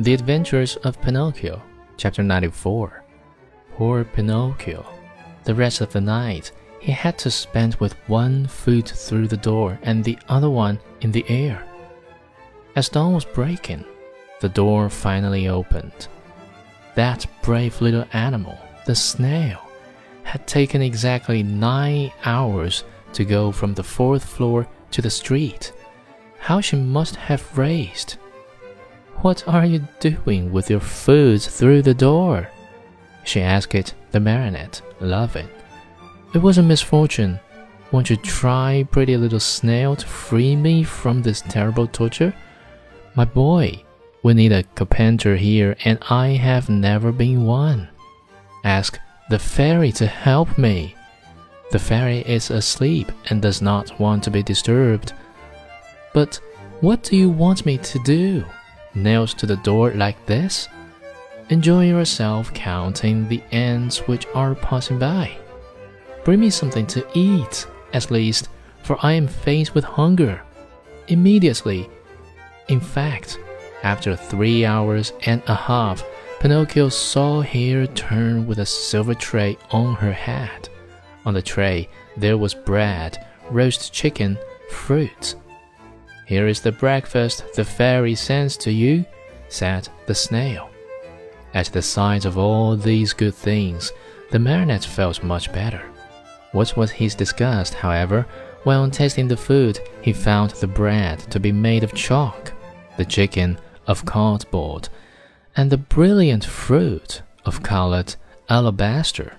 The Adventures of Pinocchio, Chapter 94. Poor Pinocchio. The rest of the night he had to spend with one foot through the door and the other one in the air. As dawn was breaking, the door finally opened. That brave little animal, the snail, had taken exactly nine hours to go from the fourth floor to the street. How she must have raced! What are you doing with your food through the door? She asked the marionette, laughing. It was a misfortune. Won't you try, pretty little snail, to free me from this terrible torture? My boy, we need a carpenter here, and I have never been one. Ask the fairy to help me. The fairy is asleep and does not want to be disturbed. But what do you want me to do? Nails to the door like this? Enjoy yourself counting the ants which are passing by. Bring me something to eat, at least, for I am faint with hunger. Immediately. In fact, after three hours and a half, Pinocchio saw her turn with a silver tray on her head. On the tray, there was bread, roast chicken, fruit. Here is the breakfast the fairy sends to you, said the snail. At the sight of all these good things, the marionette felt much better. What was his disgust, however, when on tasting the food he found the bread to be made of chalk, the chicken of cardboard, and the brilliant fruit of colored alabaster.